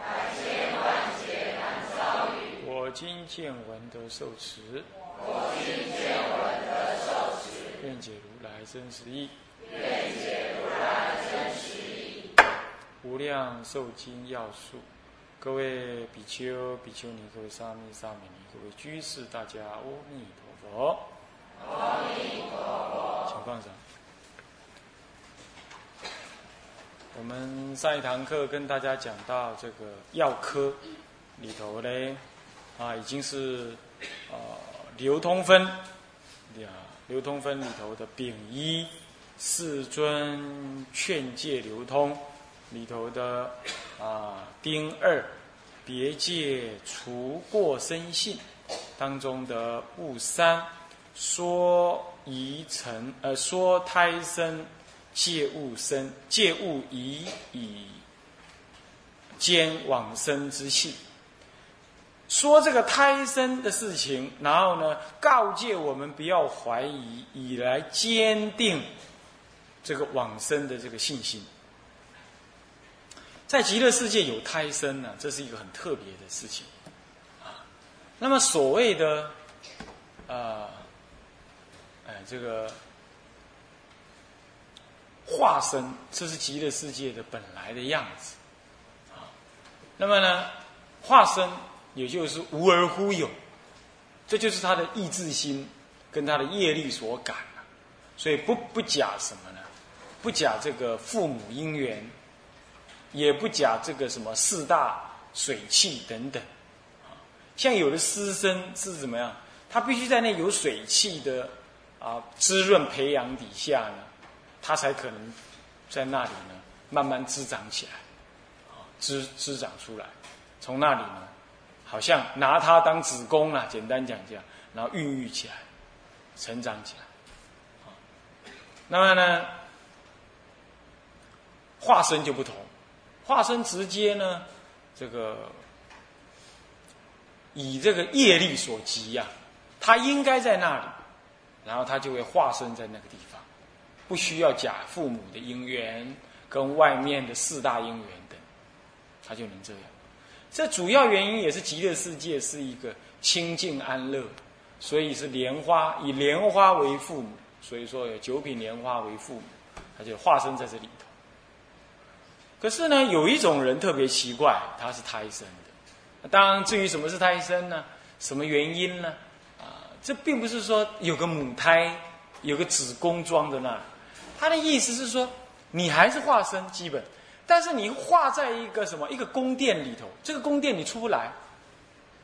百千万劫难遭遇。我今见闻得受持。我今见闻得受持。愿解如来真实义。愿解如来真实义。无量寿经要素，各位比丘、比丘尼，各位沙弥、沙弥尼，各位居士，大家阿弥陀佛。阿弥陀佛。请放上。我们上一堂课跟大家讲到这个药科里头呢，啊，已经是呃流通分呀，流通分里头的丙一世尊劝诫流通里头的啊丁二别界除过生性当中的戊三说疑尘呃说胎生。借物生，借物以以兼往生之性。说这个胎生的事情，然后呢，告诫我们不要怀疑，以来坚定这个往生的这个信心。在极乐世界有胎生呢，这是一个很特别的事情啊。那么所谓的啊，哎，这个。化身，这是极乐世界的本来的样子，啊，那么呢，化身也就是无而忽有，这就是他的意志心跟他的业力所感所以不不假什么呢？不假这个父母因缘，也不假这个什么四大水气等等，啊，像有的师生是怎么样？他必须在那有水气的啊滋润培养底下呢。它才可能在那里呢，慢慢滋长起来，啊，滋滋长出来，从那里呢，好像拿它当子宫啊，简单讲这样，然后孕育起来，成长起来，啊，那么呢，化身就不同，化身直接呢，这个以这个业力所及呀，它应该在那里，然后它就会化身在那个地方。不需要假父母的因缘跟外面的四大因缘等，他就能这样。这主要原因也是极乐世界是一个清净安乐，所以是莲花以莲花为父母，所以说有九品莲花为父母，他就化身在这里头。可是呢，有一种人特别奇怪，他是胎生的。当然，至于什么是胎生呢？什么原因呢？啊，这并不是说有个母胎有个子宫装在那。他的意思是说，你还是化身基本，但是你化在一个什么一个宫殿里头，这个宫殿你出不来。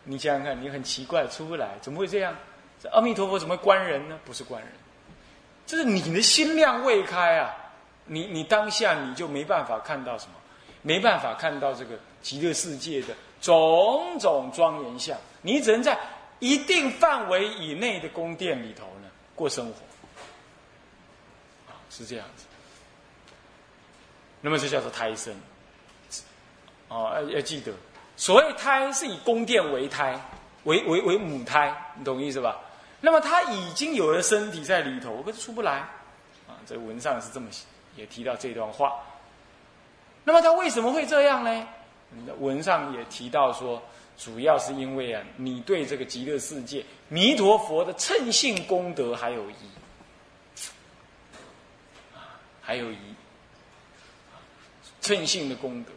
你想想看，你很奇怪出不来，怎么会这样？这阿弥陀佛怎么会关人呢？不是关人，就是你的心量未开啊！你你当下你就没办法看到什么，没办法看到这个极乐世界的种种庄严相，你只能在一定范围以内的宫殿里头呢过生活。是这样子，那么这叫做胎生，哦，要要记得，所谓胎是以宫殿为胎，为为为母胎，你懂意思吧？那么他已经有了身体在里头，可是出不来，啊，这文上是这么写，也提到这段话。那么他为什么会这样呢？文上也提到说，主要是因为啊，你对这个极乐世界弥陀佛的称性功德还有疑。还有一称性的功德，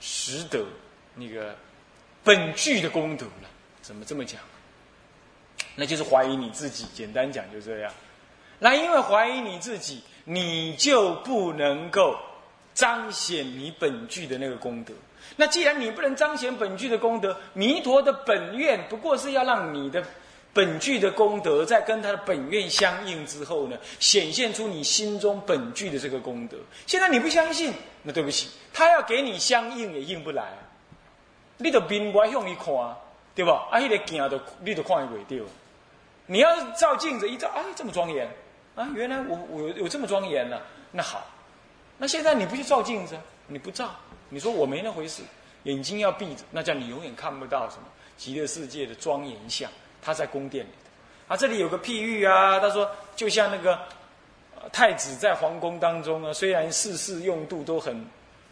实得那个本具的功德了。怎么这么讲？那就是怀疑你自己。简单讲就这样。那因为怀疑你自己，你就不能够彰显你本具的那个功德。那既然你不能彰显本具的功德，弥陀的本愿不过是要让你的。本具的功德，在跟他的本愿相应之后呢，显现出你心中本具的这个功德。现在你不相信，那对不起，他要给你相应也应不来。你就面歪向伊看，对吧？啊，迄个镜都你都看伊袂到。你要照镜子一照，哎，这么庄严啊！原来我我有这么庄严呢。那好，那现在你不去照镜子，你不照，你说我没那回事，眼睛要闭着，那叫你永远看不到什么极乐世界的庄严相。他在宫殿里啊，这里有个譬喻啊，他说就像那个太子在皇宫当中啊，虽然事事用度都很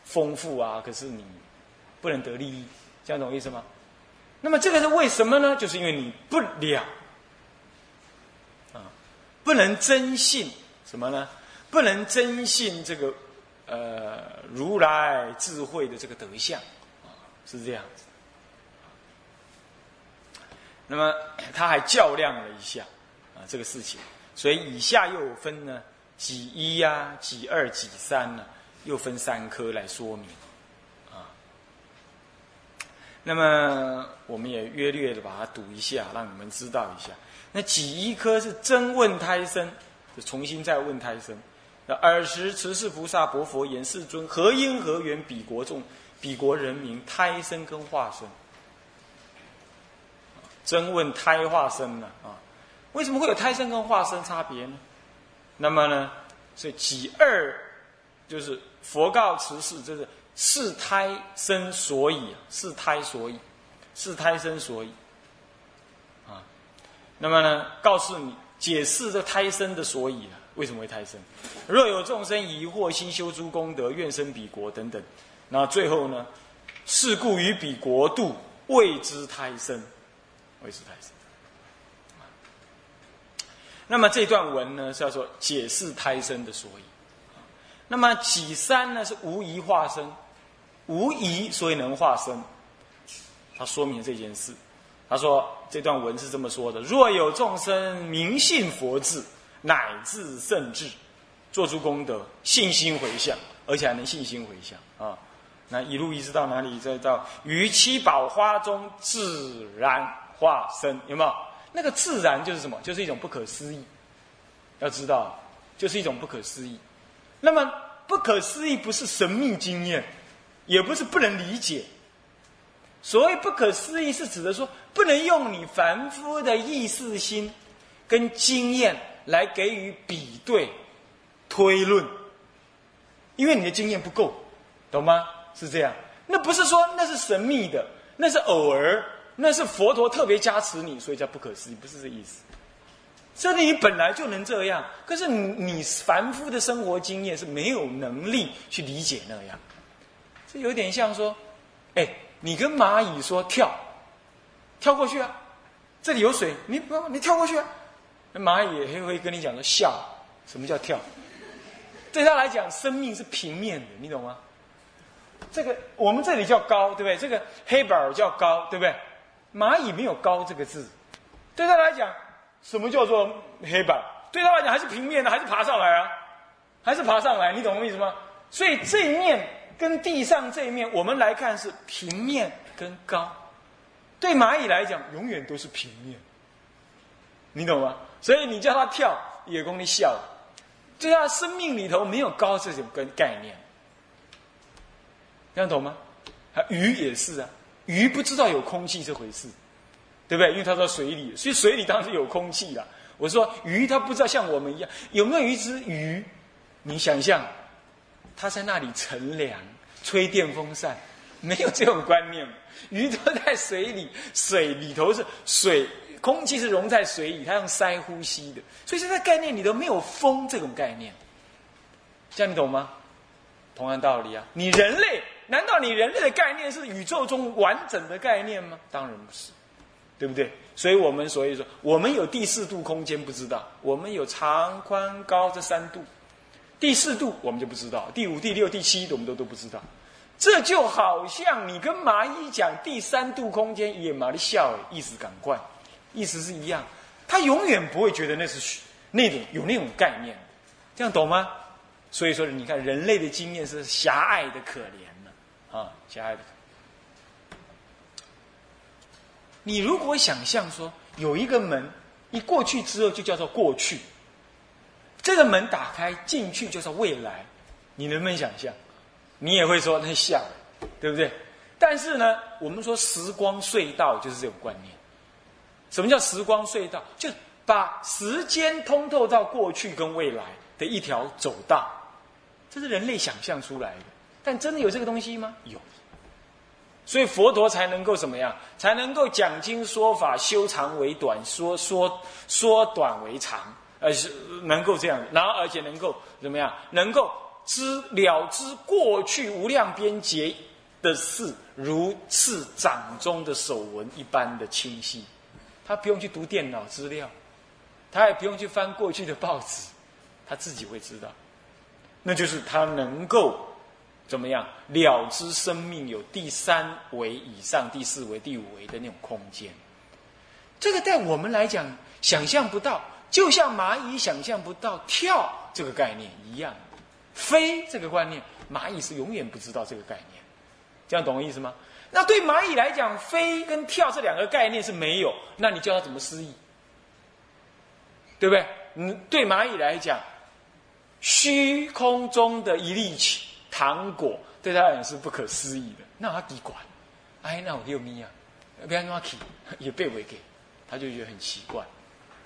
丰富啊，可是你不能得利益，这样懂意思吗？那么这个是为什么呢？就是因为你不了啊，不能真信什么呢？不能真信这个呃如来智慧的这个德相啊，是这样子。那么他还较量了一下啊这个事情，所以以下又分呢几一呀、几二、几三呢，又分三科来说明啊。那么我们也约略的把它读一下，让你们知道一下。那几一科是真问胎生，就重新再问胎生。那尔时慈氏菩萨薄佛言：世尊，何因何缘彼国众、彼国人民胎生跟化生？真问胎化生呢？啊，为什么会有胎生跟化生差别呢？那么呢，所以己二就是佛告慈氏，就是是胎生所以，是胎所以，是胎生所以。啊，那么呢，告诉你解释这胎生的所以，为什么会胎生？若有众生疑惑，心修诸功德，愿生彼国等等，那最后呢，是故于彼国度谓之胎生。为是胎生。那么这段文呢是要说解释胎生的所以。那么己三呢是无疑化生，无疑所以能化生。他说明这件事。他说这段文是这么说的：若有众生明信佛智，乃至圣智，做出功德，信心回向，而且还能信心回向啊。那一路一直到哪里？再到于七宝花中自然。化身有没有？那个自然就是什么？就是一种不可思议。要知道，就是一种不可思议。那么不可思议不是神秘经验，也不是不能理解。所谓不可思议，是指的说不能用你凡夫的意识心跟经验来给予比对推论，因为你的经验不够，懂吗？是这样。那不是说那是神秘的，那是偶尔。那是佛陀特别加持你，所以叫不可思议，不是这意思。这里你本来就能这样，可是你你凡夫的生活经验是没有能力去理解那样。这有点像说，哎，你跟蚂蚁说跳，跳过去啊，这里有水，你不你跳过去啊，那蚂蚁还会跟你讲说笑，什么叫跳？对他来讲，生命是平面的，你懂吗？这个我们这里叫高，对不对？这个黑板叫高，对不对？蚂蚁没有高这个字，对他来讲，什么叫做黑板？对他来讲还是平面的，还是爬上来啊？还是爬上来？你懂我意思吗？所以这一面跟地上这一面，我们来看是平面跟高。对蚂蚁来讲，永远都是平面。你懂吗？所以你叫它跳，也供你笑。对它生命里头没有高这种跟概念，这样懂吗？鱼也是啊。鱼不知道有空气这回事，对不对？因为它在水里，所以水里当然有空气了。我说鱼它不知道像我们一样有没有一只鱼，你想象，它在那里乘凉、吹电风扇，没有这种观念。鱼都在水里，水里头是水，空气是融在水里，它用鳃呼吸的，所以现在概念里头没有风这种概念，这样你懂吗？同样道理啊，你人类。难道你人类的概念是宇宙中完整的概念吗？当然不是，对不对？所以我们所以说，我们有第四度空间不知道，我们有长宽高这三度，第四度我们就不知道，第五、第六、第七我们都都不知道。这就好像你跟蚂蚁讲第三度空间，野马的笑，意思赶快，意思是一样，他永远不会觉得那是那种有那种概念，这样懂吗？所以说，你看人类的经验是狭隘的可怜。啊，亲爱的，你如果想象说有一个门一过去之后就叫做过去，这个门打开进去就是未来，你能不能想象？你也会说那像，对不对？但是呢，我们说时光隧道就是这种观念。什么叫时光隧道？就把时间通透到过去跟未来的一条走道，这是人类想象出来的。但真的有这个东西吗？有。所以佛陀才能够怎么样？才能够讲经说法，修长为短，说说说短为长，而是能够这样。然后而且能够怎么样？能够知了知过去无量边劫的事，如次掌中的手纹一般的清晰。他不用去读电脑资料，他也不用去翻过去的报纸，他自己会知道。那就是他能够。怎么样了知生命有第三维以上、第四维、第五维的那种空间？这个在我们来讲想象不到，就像蚂蚁想象不到跳这个概念一样。飞这个观念，蚂蚁是永远不知道这个概念。这样懂我意思吗？那对蚂蚁来讲，飞跟跳这两个概念是没有，那你叫它怎么失忆？对不对？嗯，对蚂蚁来讲，虚空中的一粒气。糖果对他而言是不可思议的，那他几管？哎，那我六米啊，不要拿去，也被围给，他就觉得很奇怪。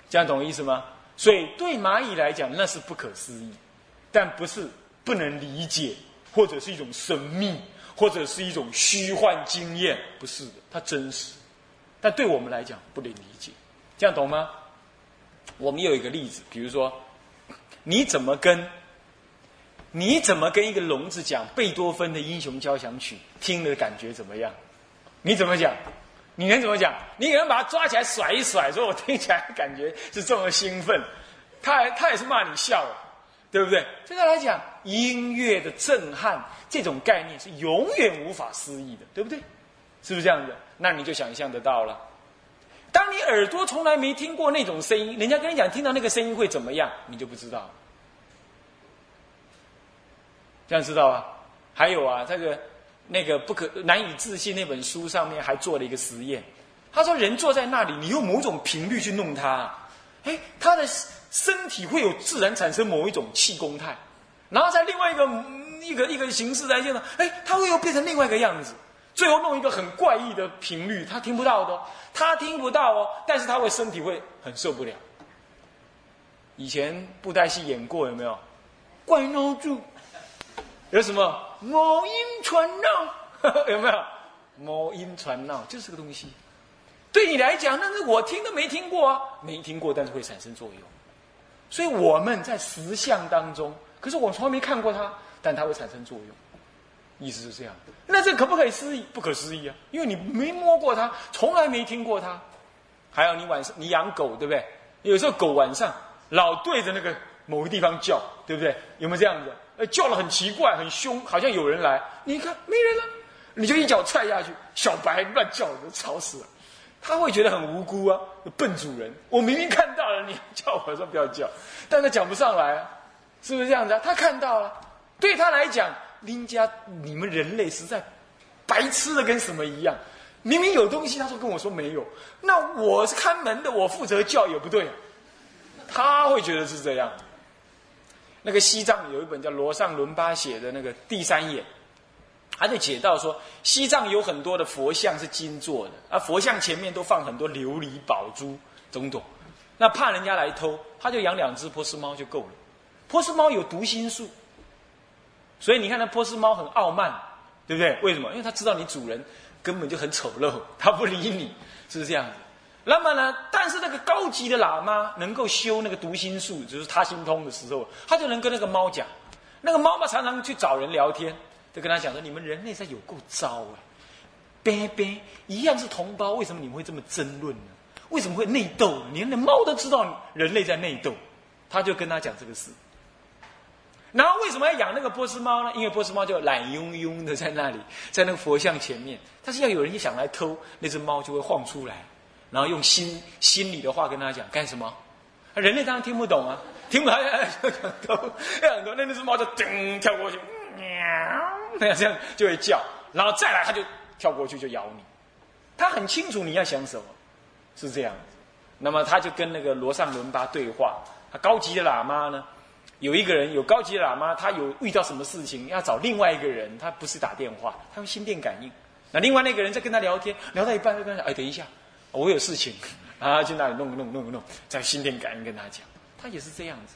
这样懂意思吗？所以对蚂蚁来讲，那是不可思议，但不是不能理解，或者是一种神秘，或者是一种虚幻经验，不是的，它真实。但对我们来讲，不能理解。这样懂吗？我们有一个例子，比如说，你怎么跟？你怎么跟一个聋子讲贝多芬的《英雄交响曲》？听的感觉怎么样？你怎么讲？你能怎么讲？你可能把他抓起来甩一甩，说我听起来感觉是这么兴奋，他还他也是骂你笑，对不对？对他来讲，音乐的震撼这种概念是永远无法思议的，对不对？是不是这样的？那你就想象得到了。当你耳朵从来没听过那种声音，人家跟你讲听到那个声音会怎么样，你就不知道。这样知道吧？还有啊，这个那个不可难以置信那本书上面还做了一个实验。他说，人坐在那里，你用某种频率去弄他，哎，他的身体会有自然产生某一种气功态，然后在另外一个一个一个形式来见呢，哎，他会又变成另外一个样子，最后弄一个很怪异的频率，他听不到的，他听不到哦，但是他会身体会很受不了。以前布袋戏演过有没有？怪闹住。有什么魔音传闹？有没有魔音传闹？就是个东西。对你来讲，那是我听都没听过啊，没听过，但是会产生作用。所以我们在实相当中，可是我从来没看过它，但它会产生作用。意思是这样。那这可不可以思议？不可思议啊，因为你没摸过它，从来没听过它。还有你晚上你养狗对不对？有时候狗晚上老对着那个某个地方叫，对不对？有没有这样子？呃，叫了很奇怪，很凶，好像有人来。你看没人了，你就一脚踹下去，小白乱叫，都吵死了。他会觉得很无辜啊，笨主人，我明明看到了，你叫我说不要叫，但他讲不上来啊，是不是这样子啊？他看到了，对他来讲，林家你们人类实在白痴的跟什么一样，明明有东西，他说跟我说没有，那我是看门的，我负责叫也不对，他会觉得是这样。那个西藏有一本叫罗尚伦巴写的那个《第三眼》，他就解到说，西藏有很多的佛像是金做的，啊佛像前面都放很多琉璃宝珠种种，那怕人家来偷，他就养两只波斯猫就够了。波斯猫有读心术，所以你看那波斯猫很傲慢，对不对？为什么？因为它知道你主人根本就很丑陋，它不理你，是不是这样子？那么呢？但是那个高级的喇嘛能够修那个读心术，就是他心通的时候，他就能跟那个猫讲。那个猫嘛，常常去找人聊天，就跟他讲说：“你们人类在有够糟啊！别别，一样是同胞，为什么你们会这么争论呢？为什么会内斗？连那猫都知道人类在内斗。”他就跟他讲这个事。然后为什么要养那个波斯猫呢？因为波斯猫就懒慵慵的在那里，在那个佛像前面，但是要有人一想来偷，那只猫就会晃出来。然后用心心里的话跟他讲干什么？人类当然听不懂啊，听不懂就想偷，很多那那只猫就噔跳过去，喵，那样这样就会叫，然后再来它就跳过去就咬你，他很清楚你要想什么，是这样。那么他就跟那个罗尚伦巴对话，他高级的喇嘛呢，有一个人有高级的喇嘛，他有遇到什么事情要找另外一个人，他不是打电话，他用心电感应，那另外那个人在跟他聊天，聊到一半就跟他讲：“哎，等一下，我有事情 啊，去那里弄弄弄弄，在心电感应跟他讲。”他也是这样子。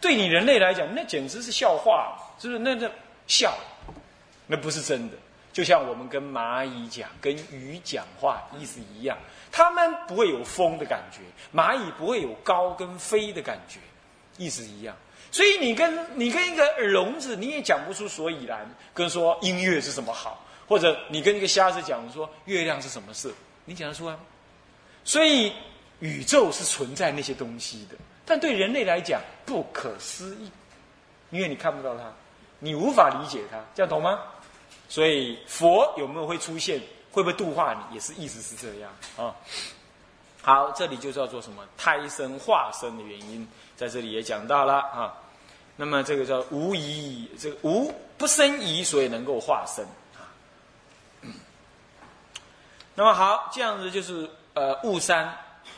对你人类来讲，那简直是笑话，是不是？那那笑，那不是真的。就像我们跟蚂蚁讲、跟鱼讲话意思一样，他们不会有风的感觉，蚂蚁不会有高跟飞的感觉，意思一样。所以你跟你跟一个聋子，你也讲不出所以然，跟说音乐是什么好，或者你跟一个瞎子讲说月亮是什么色，你讲得出来吗？所以宇宙是存在那些东西的。但对人类来讲不可思议，因为你看不到它，你无法理解它，这样懂吗？所以佛有没有会出现，会不会度化你，也是意思是这样啊。好，这里就叫做什么胎生化生的原因，在这里也讲到了啊。那么这个叫无疑，这个无不生疑，所以能够化生啊。那么好，这样子就是呃悟三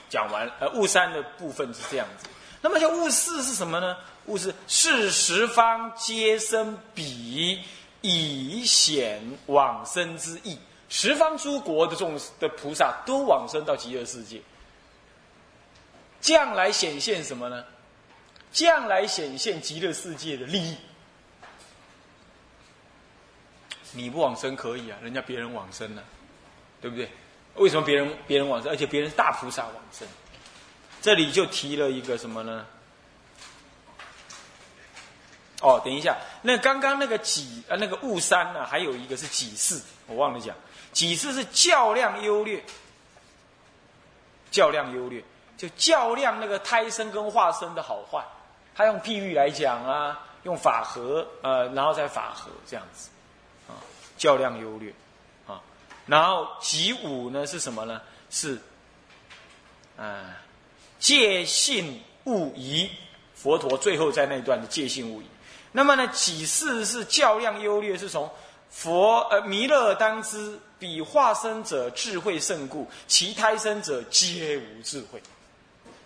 讲完，呃悟三的部分是这样子。那么叫物事是什么呢？物事是十方皆生彼，以显往生之意。十方诸国的众的菩萨都往生到极乐世界，将来显现什么呢？将来显现极乐世界的利益。你不往生可以啊，人家别人往生了，对不对？为什么别人别人往生，而且别人是大菩萨往生？这里就提了一个什么呢？哦，等一下，那刚刚那个己呃那个雾山呢，还有一个是己事，我忘了讲。己事是较量优劣，较量优劣，就较量那个胎生跟化生的好坏。他用譬喻来讲啊，用法和呃，然后再法和这样子啊，较量优劣。然后己午呢是什么呢？是啊。戒性勿疑，佛陀最后在那段的戒性勿疑。那么呢，几世是较量优劣，是从佛呃弥勒当知，彼化身者智慧胜故，其胎生者皆无智慧。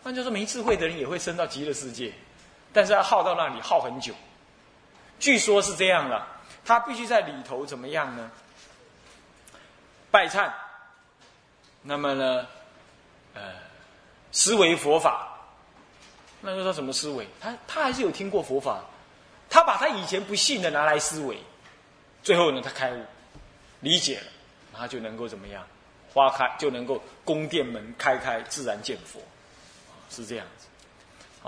那就是，没智慧的人也会升到极乐世界，但是要耗到那里耗很久。据说是这样了，他必须在里头怎么样呢？拜忏。那么呢，呃。思维佛法，那说他什么思维？他他还是有听过佛法，他把他以前不信的拿来思维，最后呢，他开悟，理解了，然后就能够怎么样？花开就能够宫殿门开开，自然见佛，是这样子。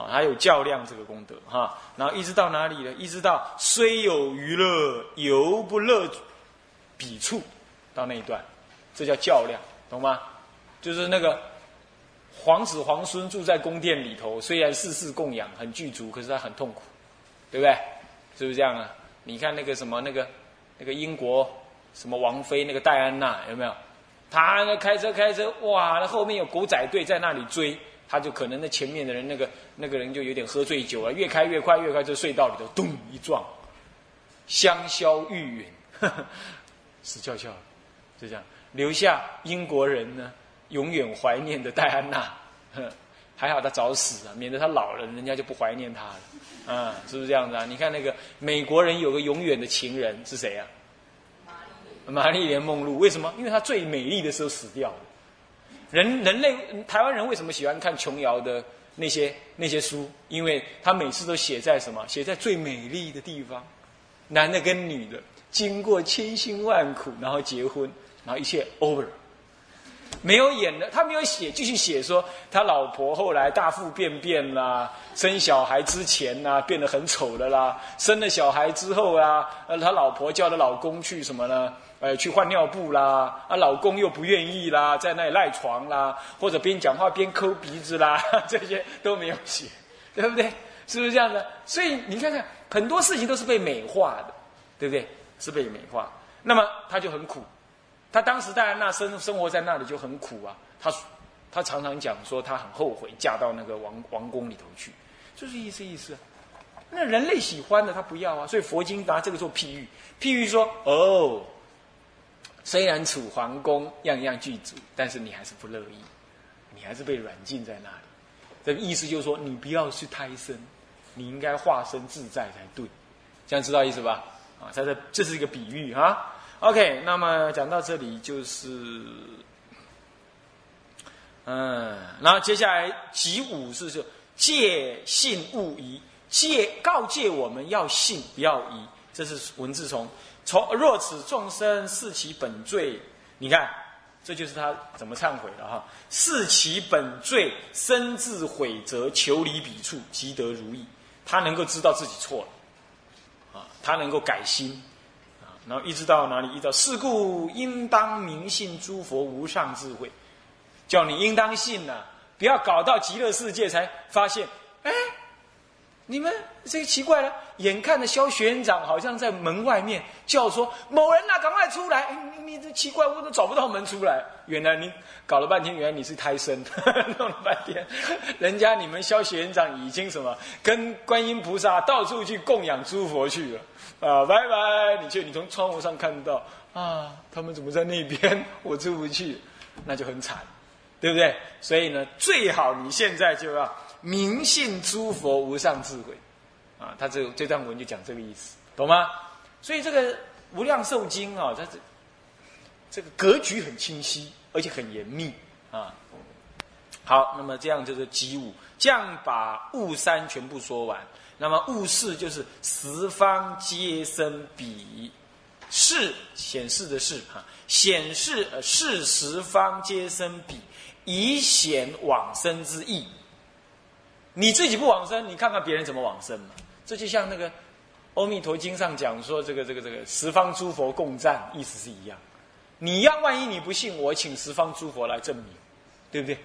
啊，还有较量这个功德哈，然后一直到哪里呢？一直到虽有娱乐，犹不乐彼处，到那一段，这叫较量，懂吗？就是那个。皇子皇孙住在宫殿里头，虽然世事供养很具足，可是他很痛苦，对不对？是不是这样啊？你看那个什么那个那个英国什么王妃那个戴安娜有没有？他开车开车，哇，那后面有狗仔队在那里追，他就可能那前面的人那个那个人就有点喝醉酒了，越开越快，越快，这隧道里头咚一撞，香消玉殒，死翘翘，就这样留下英国人呢。永远怀念的戴安娜，还好她早死啊，免得她老了，人家就不怀念她了，啊，是不是这样子啊？你看那个美国人有个永远的情人是谁啊？玛丽莲梦露，为什么？因为她最美丽的时候死掉了。人人类台湾人为什么喜欢看琼瑶的那些那些书？因为他每次都写在什么？写在最美丽的地方，男的跟女的经过千辛万苦，然后结婚，然后一切 over。没有演的，他没有写，继续写说他老婆后来大腹便便啦，生小孩之前呐变得很丑的啦，生了小孩之后啊，呃，他老婆叫他老公去什么呢？呃，去换尿布啦，啊，老公又不愿意啦，在那里赖床啦，或者边讲话边抠鼻子啦，这些都没有写，对不对？是不是这样的？所以你看看，很多事情都是被美化的，对不对？是被美化，那么他就很苦。他当时戴安娜生生活在那里就很苦啊，他他常常讲说他很后悔嫁到那个王王宫里头去，就是意思意思。那人类喜欢的他不要啊，所以佛经拿这个做譬喻，譬喻说哦，虽然楚皇宫样样具足，但是你还是不乐意，你还是被软禁在那里。这个意思就是说，你不要去胎生，你应该化身自在才对，这样知道意思吧？啊，在这这是一个比喻啊。OK，那么讲到这里就是，嗯，然后接下来集五是说戒信勿疑，戒告诫我们要信不要疑，这是文字从从若此众生视其本罪，你看。这就是他怎么忏悔了哈？视其本罪，深自悔则求离彼处，即得如意。他能够知道自己错了，啊，他能够改心，然后一直到哪里？一直到是故应当明信诸佛无上智慧，叫你应当信呐，不要搞到极乐世界才发现，哎。你们这个奇怪了，眼看着萧学院长好像在门外面叫说：“某人呐，赶快出来！”你你这奇怪，我都找不到门出来。原来你搞了半天，原来你是胎生，弄了半天，人家你们萧学院长已经什么跟观音菩萨到处去供养诸佛去了啊！拜拜！你去，你从窗户上看到啊，他们怎么在那边？我出不去，那就很惨，对不对？所以呢，最好你现在就要。明信诸佛无上智慧，啊，他这这段文就讲这个意思，懂吗？所以这个《无量寿经》啊，它这这个格局很清晰，而且很严密啊。好，那么这样就是集五，这样把物三全部说完。那么物四就是十方皆生彼，是显示的是哈，显示呃是十方皆生彼，以显往生之意。你自己不往生，你看看别人怎么往生嘛？这就像那个《阿弥陀经》上讲说，这个这个这个十方诸佛共赞，意思是一样。你要万一你不信，我请十方诸佛来证明，对不对？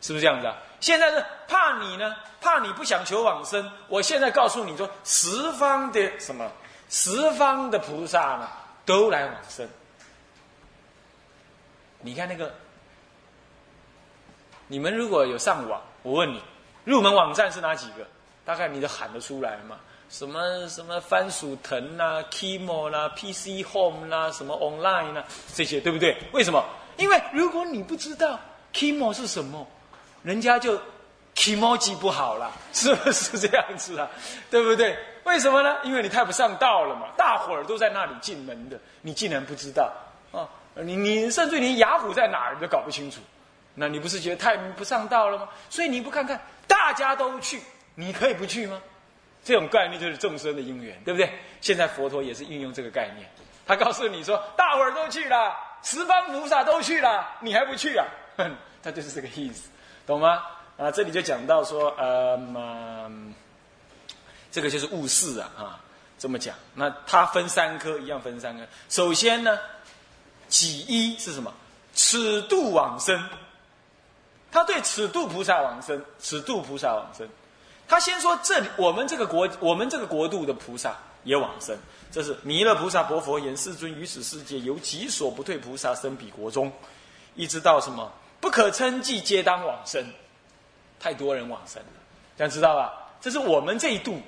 是不是这样子啊？现在是怕你呢，怕你不想求往生。我现在告诉你说，十方的什么，十方的菩萨呢，都来往生。你看那个，你们如果有上网，我问你。入门网站是哪几个？大概你都喊得出来嘛？什么什么番薯藤啦、Kimo 啦、PC Home 啦、什么 Online 啦，这些对不对？为什么？因为如果你不知道 Kimo 是什么，人家就 Kimoji 不好了，是不是这样子啊？对不对？为什么呢？因为你太不上道了嘛！大伙儿都在那里进门的，你竟然不知道啊？你你甚至连雅虎在哪儿你都搞不清楚，那你不是觉得太不上道了吗？所以你不看看。大家都去，你可以不去吗？这种概念就是众生的因缘，对不对？现在佛陀也是运用这个概念，他告诉你说：大伙儿都去了，十方菩萨都去了，你还不去啊？哼他就是这个意思，懂吗？啊，这里就讲到说，呃，这个就是物事啊，啊，这么讲。那它分三科，一样分三科。首先呢，己一是什么？尺度往生。他对此度菩萨往生，此度菩萨往生。他先说这里，我们这个国，我们这个国度的菩萨也往生。这是弥勒菩萨薄佛言：世尊于此世界有己所不退菩萨生彼国中，一直到什么不可称计皆当往生。太多人往生了，这样知道吧？这是我们这一度，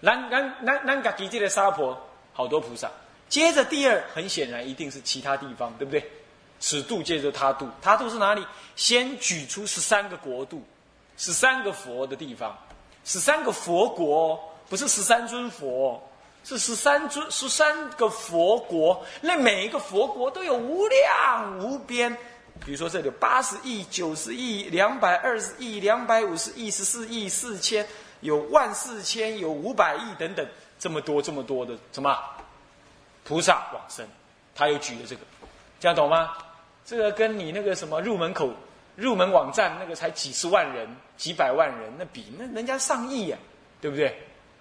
南南南南嘎吉界的沙婆好多菩萨。接着第二，很显然一定是其他地方，对不对？此度接着他度，他度是哪里？先举出十三个国度，十三个佛的地方，十三个佛国，不是十三尊佛，是十三尊十三个佛国。那每一个佛国都有无量无边，比如说这里有八十亿、九十亿、两百二十亿、两百五十亿、十四亿、四千，有万四千，有五百亿等等，这么多这么多的什么菩萨往生，他又举了这个，这样懂吗？这个跟你那个什么入门口、入门网站那个才几十万人、几百万人，那比那人家上亿呀，对不对？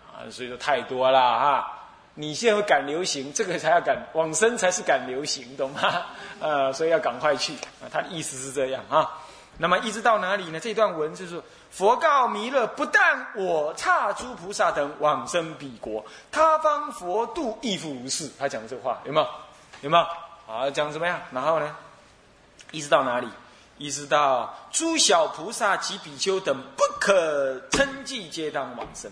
啊，所以说太多了哈。你现在会赶流行，这个才要赶往生才是赶流行，懂吗？呃，所以要赶快去啊。他的意思是这样啊。那么一直到哪里呢？这段文就是佛告弥勒：不但我刹诸菩萨等往生彼国，他方佛度亦复如是。他讲的这话有没有？有没有？好，讲怎么样？然后呢？一直到哪里？一直到诸小菩萨及比丘等不可称计，皆当往生。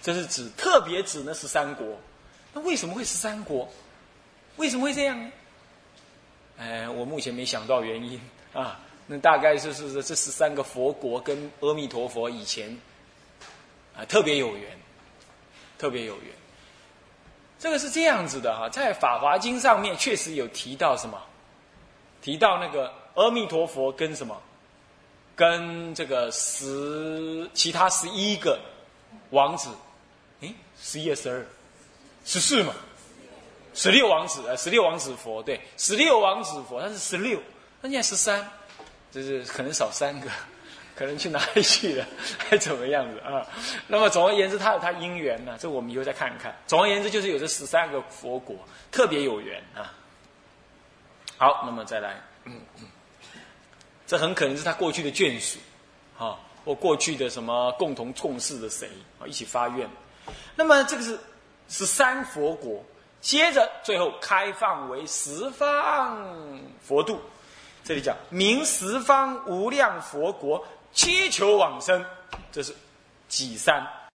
这是指特别指那十三国。那为什么会十三国？为什么会这样呢？哎，我目前没想到原因啊。那大概是是这十三个佛国跟阿弥陀佛以前啊特别有缘，特别有缘。这个是这样子的哈，在《法华经》上面确实有提到什么？提到那个阿弥陀佛跟什么？跟这个十其他十一个王子，诶，十一、十二、十四嘛，十六王子啊，十六王子佛对，十六王子佛，他是十六，那现在十三，就是可能少三个，可能去哪里去了，还怎么样子啊？那么总而言之，他有他因缘呢，这我们以后再看一看。总而言之，就是有这十三个佛国特别有缘啊。好，那么再来。嗯嗯这很可能是他过去的眷属，啊，或过去的什么共同共事的谁啊，一起发愿。那么这个是是三佛国，接着最后开放为十方佛度。这里讲明十方无量佛国，七求往生，这是几三？